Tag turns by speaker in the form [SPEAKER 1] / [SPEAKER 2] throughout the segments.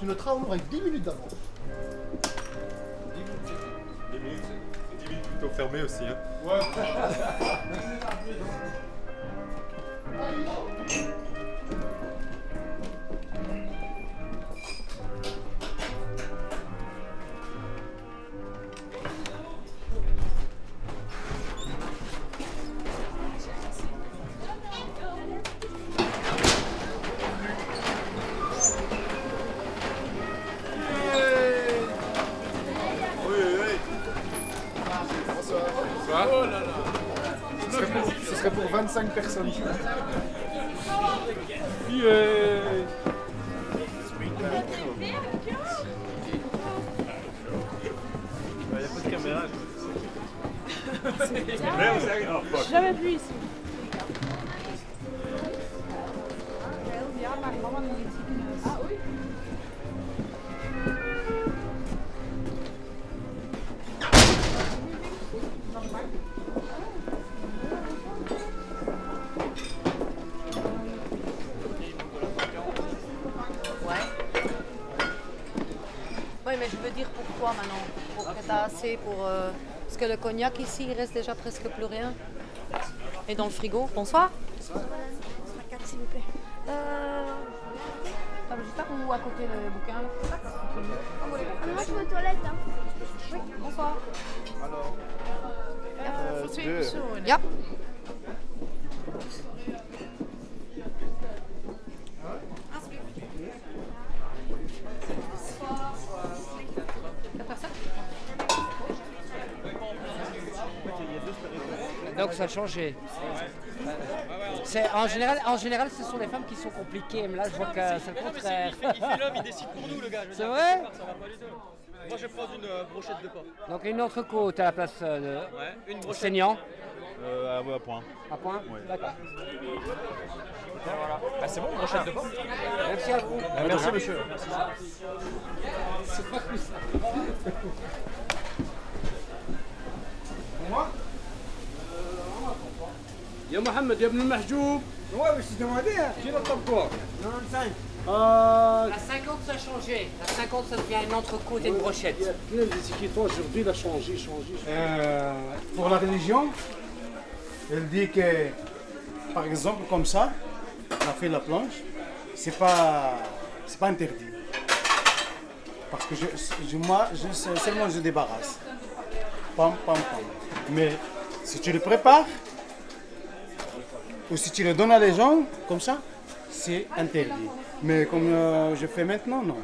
[SPEAKER 1] Tu noteras au avec 10 minutes d'avance.
[SPEAKER 2] 10 minutes, c'est 10 minutes plutôt fermé aussi. Hein.
[SPEAKER 1] Ouais.
[SPEAKER 2] 25 personnes. Yeah. Il n'y a pas de caméra.
[SPEAKER 3] Jamais vu ici.
[SPEAKER 4] Assez pour. euh, Parce que le cognac ici, il reste déjà presque plus rien. Et dans le frigo. Bonsoir.
[SPEAKER 3] La carte, s'il vous plaît.
[SPEAKER 4] Euh. ah, Juste là ou à côté le bouquin là
[SPEAKER 3] Ah, Moi, je vais aux toilettes. Hein.
[SPEAKER 4] Oui, bonsoir.
[SPEAKER 2] Alors,
[SPEAKER 3] voor twee
[SPEAKER 2] deux.
[SPEAKER 4] Yep.
[SPEAKER 5] Donc ça a changé. C'est, en, général, en général, ce sont les femmes qui sont compliquées, mais là je vois que c'est le contraire.
[SPEAKER 6] Il fait l'homme, il décide pour nous, le gars.
[SPEAKER 5] C'est vrai
[SPEAKER 6] Ça pas tout. Moi, je prendre une euh, brochette de porc.
[SPEAKER 5] Donc une entrecôte à la place euh,
[SPEAKER 6] Ouais, une
[SPEAKER 5] de
[SPEAKER 6] brochette.
[SPEAKER 5] saignant.
[SPEAKER 2] euh, à, à point.
[SPEAKER 5] À point D'accord.
[SPEAKER 6] Bah, c'est bon, brochette de porc.
[SPEAKER 5] Merci à vous.
[SPEAKER 2] merci monsieur.
[SPEAKER 7] يا محمد يا ابن المحجوب
[SPEAKER 8] Ouais, mais c'est demandé, hein.
[SPEAKER 7] كيلو الطبور
[SPEAKER 8] 95.
[SPEAKER 7] آه
[SPEAKER 5] La 50 ça a changé. La 50 ça devient une entrecôte et une brochette.
[SPEAKER 7] كنا اللي toi aujourd'hui il a changé changé
[SPEAKER 8] Euh, pour la religion, elle dit que, par exemple, comme ça, on a fait la planche, c'est pas, c'est pas interdit. Parce que je, je- moi, je, seulement je débarrasse. Pam, pam, pam. Mais si tu le prépares, ou si tu le donnes à les gens, comme ça, c'est interdit. Mais comme euh, je fais maintenant, non.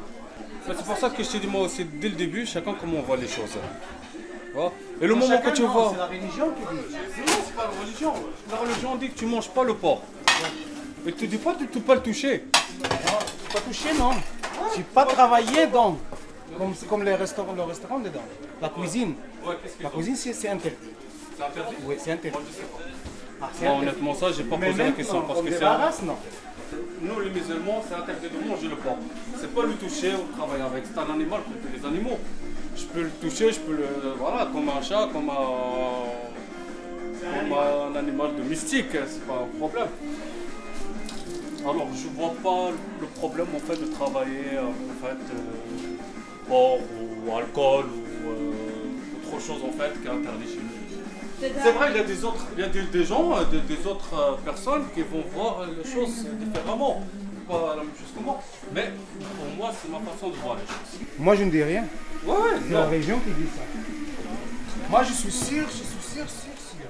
[SPEAKER 7] Bah, C'est pour ça que je te dis moi aussi dès le début, chacun comment on voit les choses. Voilà. Et le moment que tu
[SPEAKER 8] non,
[SPEAKER 7] vois.
[SPEAKER 8] C'est la religion qui dit.
[SPEAKER 7] Non, c'est pas la religion. La religion dit que tu manges pas le porc. Et tu dis pas de ne pas le toucher.
[SPEAKER 8] Pas touché, non. Tu pas travaillé dans. Comme, comme les restaurants, le restaurant dedans. La cuisine. La cuisine, c'est c'est interdit.
[SPEAKER 7] c'est interdit
[SPEAKER 8] Oui, c'est interdit. Interdit.
[SPEAKER 7] honnêtement, ça, j'ai pas posé la question parce que c'est. Nous, les musulmans, c'est interdit de manger le porc. C'est pas le toucher ou travailler avec. C'est un animal comme les animaux. Je peux le toucher, je peux le. Voilà, comme un chat, comme un. Comme un animal domestique, c'est pas un problème. Alors, je vois pas le problème en fait de travailler euh, en fait euh, porc ou alcool ou euh, autre chose en fait qui est interdit chez nous. C'est vrai, il y a des autres, il y a des, des gens, euh, des, des autres euh, personnes qui vont voir euh, les choses différemment. Pas la même chose que moi. Mais pour moi, c'est ma façon de voir les choses.
[SPEAKER 8] Moi, je ne dis rien.
[SPEAKER 7] Ouais,
[SPEAKER 8] C'est la région qui dit ça. Moi, je suis sûr, je suis sûr, sûr, sûr.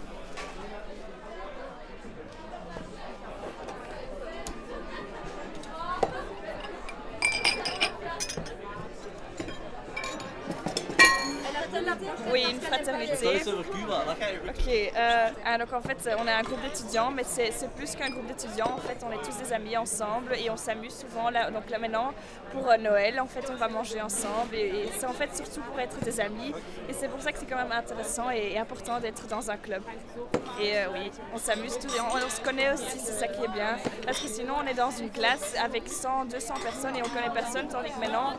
[SPEAKER 3] Oui, une fraternité. Ok, euh, ah, donc en fait, on est un groupe d'étudiants, mais c'est c'est plus qu'un groupe d'étudiants. En fait, on est tous des amis ensemble et on s'amuse souvent. Là, donc là maintenant, pour euh, Noël, en fait, on va manger ensemble et, et c'est en fait surtout pour être des amis. Et c'est pour ça que c'est quand même intéressant et, et important d'être dans un club. Et euh, oui, on s'amuse tous et on, on se connaît aussi, c'est ça qui est bien. Parce que sinon, on est dans une classe avec 100, 200 personnes et on connaît personne, tandis que maintenant,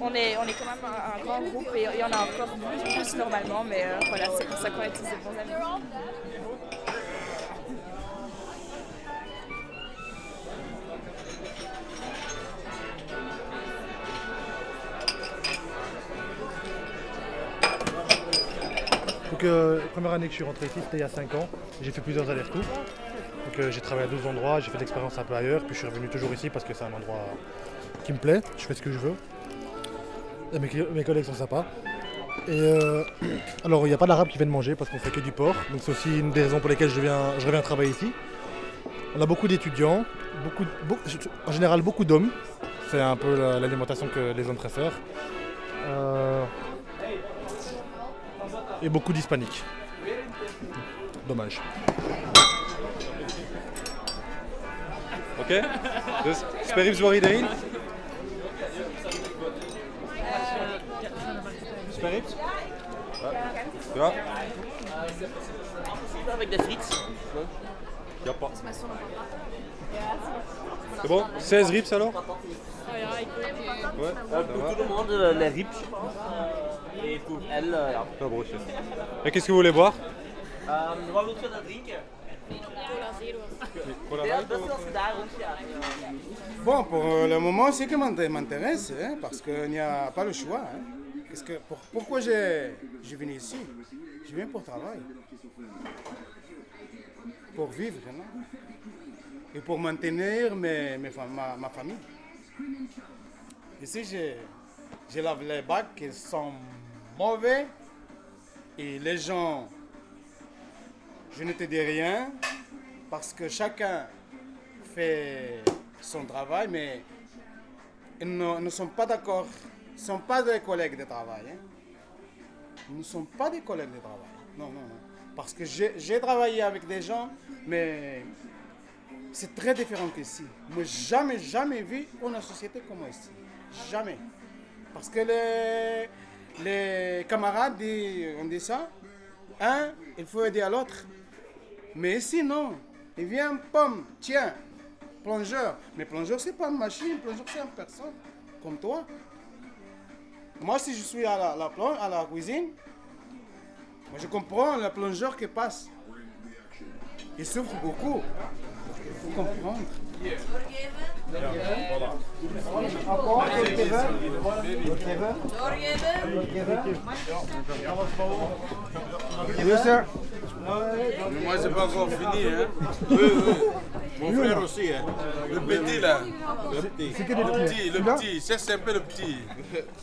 [SPEAKER 3] on est, on est quand même un, un grand groupe et il y en a encore plus, plus normalement, mais et voilà, c'est pour ça qu'on est tous des bons amis.
[SPEAKER 1] Donc, euh, première année que je suis rentré ici, c'était il y a 5 ans. J'ai fait plusieurs allers-retours. Donc, euh, j'ai travaillé à d'autres endroits, j'ai fait l'expérience un peu ailleurs, puis je suis revenu toujours ici parce que c'est un endroit qui me plaît, je fais ce que je veux. Mes collègues sont sympas. Et euh, alors, il n'y a pas d'arabe qui viennent manger parce qu'on fait que du porc. Donc, c'est aussi une des raisons pour lesquelles je, viens, je reviens travailler ici. On a beaucoup d'étudiants, beaucoup, beau- en général beaucoup d'hommes. C'est un peu la- l'alimentation que les hommes préfèrent. Euh, et beaucoup d'hispaniques. Dommage.
[SPEAKER 9] Sperrips iedereen? Sperrips? Ja.
[SPEAKER 6] Avec des frites.
[SPEAKER 9] Ja, pas. C'est bon? 16 rips alors? Ouais, ah,
[SPEAKER 6] Pour tout le monde, euh, les rips. Et pour elle, euh, ja.
[SPEAKER 9] Ah, broodje. Et qu'est-ce que vous voulez boire?
[SPEAKER 6] Ehm, wat wilt je dan drinken?
[SPEAKER 9] Cola
[SPEAKER 6] Ja, best
[SPEAKER 9] of-
[SPEAKER 6] als je daar rondgaat.
[SPEAKER 8] Bon, pour euh, le moment, c'est que m'int- m'intéresse, hein, parce qu'il n'y a pas le choix. hein. Que, pour- pourquoi je, je viens ici? Je viens pour travailler. Pour vivre, Et pour maintenir mes, mes ma, ma famille. Ici, je, je lave les bacs qui sont mauvais. Et les gens, je ne te dis rien, parce que chacun fait son travail, mais ils ne, ne sont pas d'accord. Ne sont pas des collègues de travail. hein. Ils ne sont pas des collègues de travail. Non, non, non. Parce que j'ai j'ai travaillé avec des gens, mais c'est très différent qu'ici. Moi, jamais, jamais vu une société comme ici. Jamais. Parce que les, les camarades, disent- on dit ça, un, il faut aider à l'autre. Mais ici, non. Il vient, pomme, tiens, plongeur. Mais plongeur, c'est pas une machine, plongeur, c'est une personne, comme toi. Moi, si je suis à la, plonge- à la cuisine, moi, je comprends le plongeur qui passe. Il souffre beaucoup. Il faut comprendre.
[SPEAKER 2] Sir.
[SPEAKER 10] Moi, c'est pas encore fini, hein. Oui, oui. Mon frère aussi, hein. Le petit, là. Le petit.
[SPEAKER 2] C'est que des
[SPEAKER 10] Le petit, le
[SPEAKER 2] Celui-là
[SPEAKER 10] petit. C'est c'est un peu le petit.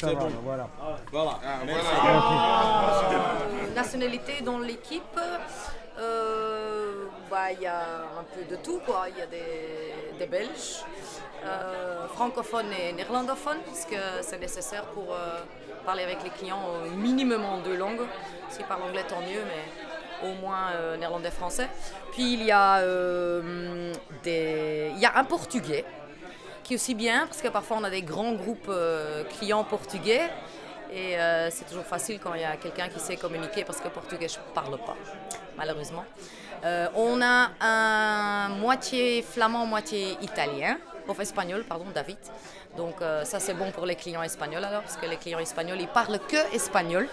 [SPEAKER 10] C'est bon.
[SPEAKER 2] voilà.
[SPEAKER 10] Voilà. Ah, voilà.
[SPEAKER 4] Nationalité dans l'équipe, euh, bah, il y a un peu de tout. quoi. Il y a des, des Belges, euh, francophones et néerlandophones, parce que c'est nécessaire pour euh, parler avec les clients au minimum en deux langues. S'ils parlent anglais, tant mieux, mais au moins euh, néerlandais-français. Puis il y, a, euh, il y a un portugais qui est aussi bien, parce que parfois on a des grands groupes euh, clients portugais. Et euh, c'est toujours facile quand il y a quelqu'un qui sait communiquer, parce que portugais, je ne parle pas, malheureusement. On a un moitié flamand, moitié italien, enfin espagnol, pardon, David. Donc ça c'est bon pour les clients espagnols alors, parce que les clients espagnols, ils parlent que espagnol.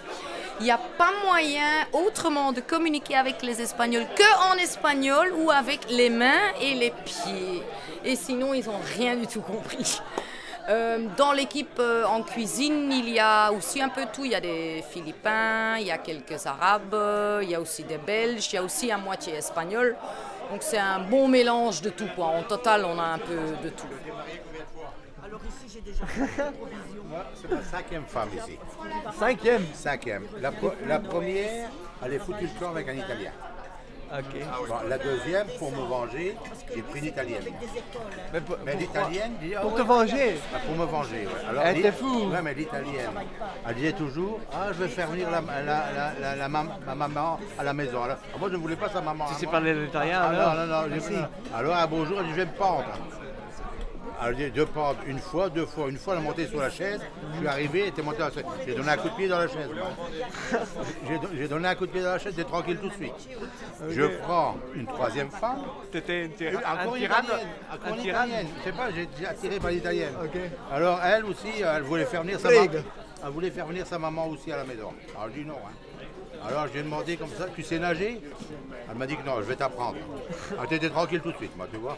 [SPEAKER 4] Il n'y a pas moyen autrement de communiquer avec les Espagnols que en espagnol ou avec les mains et les pieds. Et sinon, ils n'ont rien du tout compris. Euh, dans l'équipe euh, en cuisine, il y a aussi un peu tout. Il y a des Philippins, il y a quelques Arabes, il y a aussi des Belges, il y a aussi un moitié espagnol. Donc c'est un bon mélange de tout. En total, on a un peu de tout.
[SPEAKER 11] Alors j'ai déjà
[SPEAKER 12] Moi, c'est ma cinquième femme ici.
[SPEAKER 2] Cinquième?
[SPEAKER 12] Cinquième. La, pro- la première, elle est foutue le camp avec un Italien.
[SPEAKER 2] Ok.
[SPEAKER 12] Bon, la deuxième, pour me venger, j'ai pris une Italienne.
[SPEAKER 2] Mais, pour-
[SPEAKER 12] Mais
[SPEAKER 2] pourquoi?
[SPEAKER 12] l'Italienne dit... ah
[SPEAKER 2] Pour
[SPEAKER 12] ouais,
[SPEAKER 2] te venger
[SPEAKER 12] ah, Pour me venger, ouais. Alors,
[SPEAKER 2] Elle
[SPEAKER 12] l'I-
[SPEAKER 2] était fou.
[SPEAKER 12] Ouais, mais l'Italienne, elle disait toujours, ah, je vais faire venir la, la, la, la- la mam- ma maman à la maison. Alors, ah, moi, je ne voulais pas sa maman.
[SPEAKER 2] Tu sais parler l'italien,
[SPEAKER 12] Ah,
[SPEAKER 2] alors?
[SPEAKER 12] Non, non, non. j'ai Alors, un beau jour, elle dit, je vais me pendre. Elle dit, de pendre une fois, deux fois. Une fois, elle est montée sur la chaise. Je suis arrivé, elle était montée sur la chaise. J'ai donné un coup de pied dans la chaise. J'ai don- J'ai donné un coup de pied dans la chaise, j'étais tranquille tout de suite. Je prends une troisième femme.
[SPEAKER 2] T'étais une
[SPEAKER 12] Encore
[SPEAKER 2] un
[SPEAKER 12] italienne, encore
[SPEAKER 2] Un
[SPEAKER 12] une italienne. Je sais pas, j'ai attiré par l'italienne. Alors elle aussi, elle voulait faire venir sa maman. Elle voulait faire venir sa maman aussi à la maison. Alors je dis non. hein. Alors je lui ai demandé comme ça, tu sais nager? Elle m'a dit que non, je vais t'apprendre. Elle était tranquille tout de suite, moi, tu vois.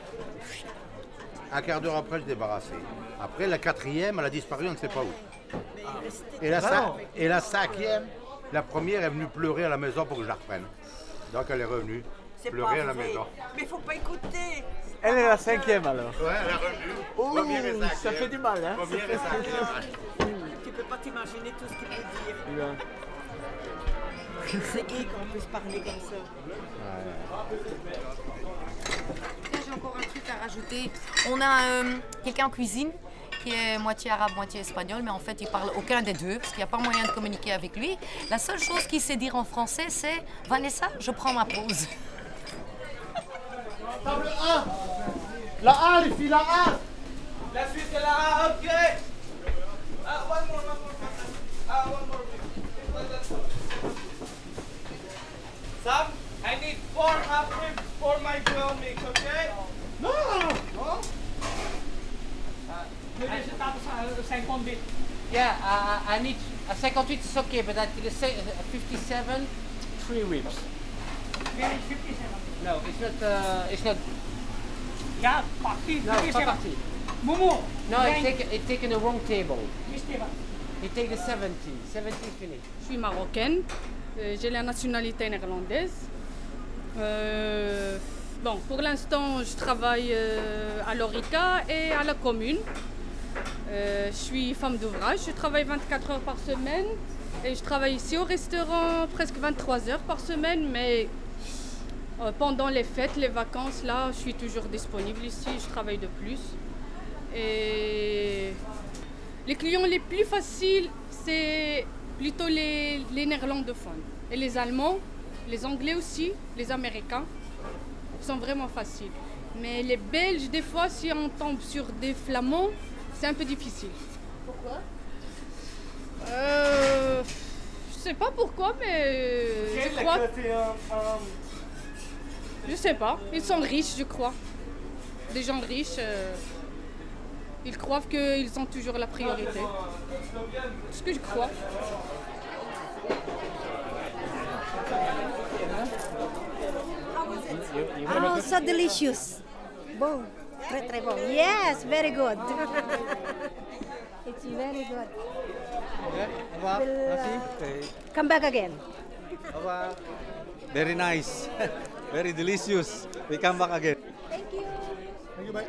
[SPEAKER 12] Un quart d'heure après, je débarrassé. Après, la quatrième, elle a disparu, on ne sait pas où. Et la, cin-
[SPEAKER 2] non.
[SPEAKER 12] et la cinquième, La première est venue pleurer à la maison pour que je la reprenne. Donc elle est revenue
[SPEAKER 11] C'est
[SPEAKER 12] pleurer à la
[SPEAKER 11] vrai.
[SPEAKER 12] maison.
[SPEAKER 11] Mais faut pas écouter.
[SPEAKER 13] Elle est la cinquième alors.
[SPEAKER 12] Ouais, elle est revenue.
[SPEAKER 13] Ouh,
[SPEAKER 12] Première et
[SPEAKER 13] ça fait du mal, hein.
[SPEAKER 12] Première et cinquième.
[SPEAKER 11] Tu peux pas t'imaginer tout ce qu'il peut dire.
[SPEAKER 13] Ouais.
[SPEAKER 11] C'est gay qu'on puisse parler comme ça.
[SPEAKER 4] J'ai encore un truc à rajouter. On a euh, quelqu'un en cuisine qui est moitié arabe, moitié espagnol, mais en fait, il parle aucun des deux parce qu'il n'y a pas moyen de communiquer avec lui. La seule chose qu'il sait dire en français, c'est Vanessa, je prends ma pause.
[SPEAKER 8] Table 1 La A, les filles, la A
[SPEAKER 6] La suite de la A, ok.
[SPEAKER 5] Yeah, uh, I need a 58 is okay, but at the se- uh, 57, three ribs. No, it's not. Uh, it's not.
[SPEAKER 14] Yeah, party.
[SPEAKER 5] No, it's not party.
[SPEAKER 14] Momo.
[SPEAKER 5] No, it's taken. It's taken the wrong table. He take the 70. 70 finish.
[SPEAKER 15] Je suis marocaine, euh, j'ai la nationalité néerlandaise. Euh, bon, pour l'instant, je travaille euh, à l'ORICA et à la commune. Euh, je suis femme d'ouvrage, je travaille 24 heures par semaine et je travaille ici au restaurant presque 23 heures par semaine, mais euh, pendant les fêtes, les vacances, là, je suis toujours disponible ici, je travaille de plus. Et les clients les plus faciles, c'est plutôt les, les néerlandophones. Et les Allemands, les Anglais aussi, les Américains, sont vraiment faciles. Mais les Belges, des fois, si on tombe sur des Flamands, c'est un peu difficile.
[SPEAKER 16] Pourquoi?
[SPEAKER 15] Euh, je sais pas pourquoi, mais je crois. Je sais pas. Ils sont riches, je crois. Des gens riches, euh, ils croient qu'ils ont toujours la priorité. Ce que je crois?
[SPEAKER 16] Oh, so delicious. Bon, très très bon. Yes, very good. it's very good.
[SPEAKER 13] Au revoir. Merci.
[SPEAKER 16] uh, Come back again.
[SPEAKER 13] Au revoir. Very nice. Very delicious. We come back again.
[SPEAKER 16] Thank you.
[SPEAKER 8] Thank you, bye.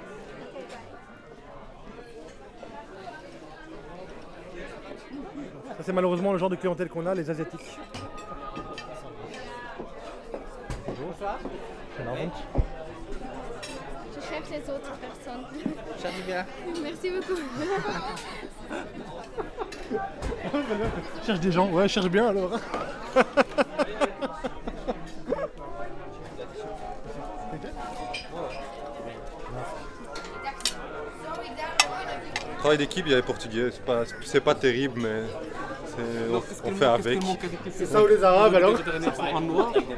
[SPEAKER 1] Ça, c'est malheureusement le genre de clientèle qu'on a, les Asiatiques.
[SPEAKER 13] Bonsoir.
[SPEAKER 1] C'est
[SPEAKER 17] cherche les autres personnes. Merci beaucoup.
[SPEAKER 1] Cherche des gens, ouais, cherche bien alors.
[SPEAKER 9] Travail d'équipe, il y a les Portugais. C'est pas, c'est pas terrible, mais c'est- on, on fait avec.
[SPEAKER 1] C'est ça ou les Arabes alors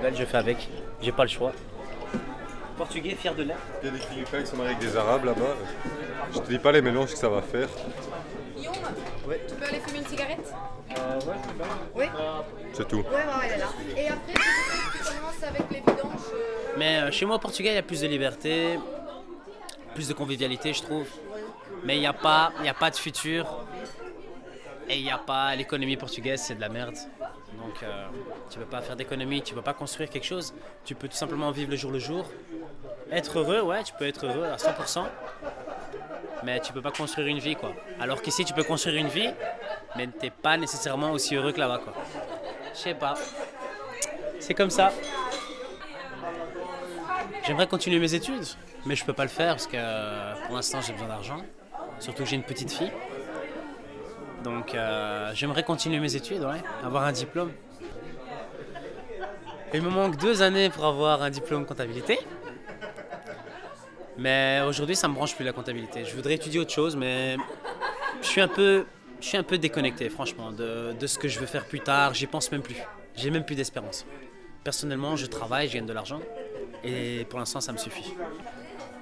[SPEAKER 18] Belges, je fais avec. J'ai pas le choix. Portugais, fier de l'être.
[SPEAKER 9] Il y a des Philippins qui sont mariés avec des Arabes là-bas. Je te dis pas les mélanges que ça va faire.
[SPEAKER 4] Guillaume, tu peux aller fumer une cigarette?
[SPEAKER 18] Euh, ouais,
[SPEAKER 4] Oui
[SPEAKER 9] C'est tout.
[SPEAKER 4] Ouais, ouais, elle est là. Et après, tu commences avec les vidanges. euh,
[SPEAKER 18] Mais euh, chez moi au Portugal, il y a plus de liberté, plus de convivialité, je trouve. Mais il n'y a, pas- il y a pas de futur. Et il n'y a pas. L'économie portugaise, c'est de la merde. Donc, euh, tu ne peux pas faire d'économie, tu ne peux pas construire quelque chose. Tu peux tout simplement vivre le jour le jour. Être heureux, ouais, tu peux être heureux à 100%. Mais tu peux pas construire une vie, quoi. Alors qu'ici, tu peux construire une vie, mais tu n'es pas nécessairement aussi heureux que là-bas, quoi. Je sais pas. C'est comme ça. J'aimerais continuer mes études, mais je peux pas le faire parce que euh, pour l'instant j'ai besoin d'argent. Surtout que j'ai une petite fille. Donc euh, j'aimerais continuer mes études, ouais, avoir un diplôme. Il me manque deux années pour avoir un diplôme comptabilité. Mais aujourd'hui ça me branche plus la comptabilité. Je voudrais étudier autre chose, mais je suis un peu, je suis un peu déconnecté franchement de, de ce que je veux faire plus tard. J'y pense même plus. J'ai même plus d'espérance. Personnellement, je travaille, je gagne de l'argent. Et pour l'instant, ça me suffit.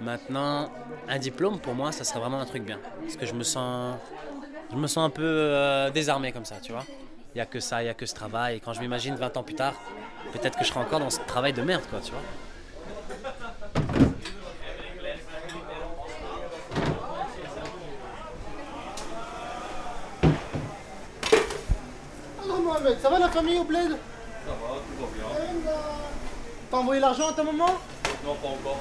[SPEAKER 18] Maintenant, un diplôme, pour moi, ça serait vraiment un truc bien. Parce que je me sens, je me sens un peu euh, désarmé comme ça, tu vois. Il n'y a que ça, il n'y a que ce travail. Quand je m'imagine 20 ans plus tard, peut-être que je serai encore dans ce travail de merde, quoi, tu vois.
[SPEAKER 8] Alors, Mohamed,
[SPEAKER 1] bled. Ça va la famille au bled
[SPEAKER 7] Ça va, tout va bien.
[SPEAKER 1] T'as envoyé l'argent à ta maman
[SPEAKER 7] Non, pas encore.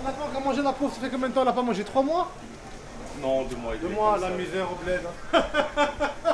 [SPEAKER 1] On n'a pas encore mangé la pauvre, ça fait combien de temps Elle a pas mangé? 3 mois?
[SPEAKER 7] Non, deux mois et
[SPEAKER 1] Deux
[SPEAKER 7] demi,
[SPEAKER 1] mois,
[SPEAKER 7] comme
[SPEAKER 1] la
[SPEAKER 7] ça.
[SPEAKER 1] misère au bled. hein.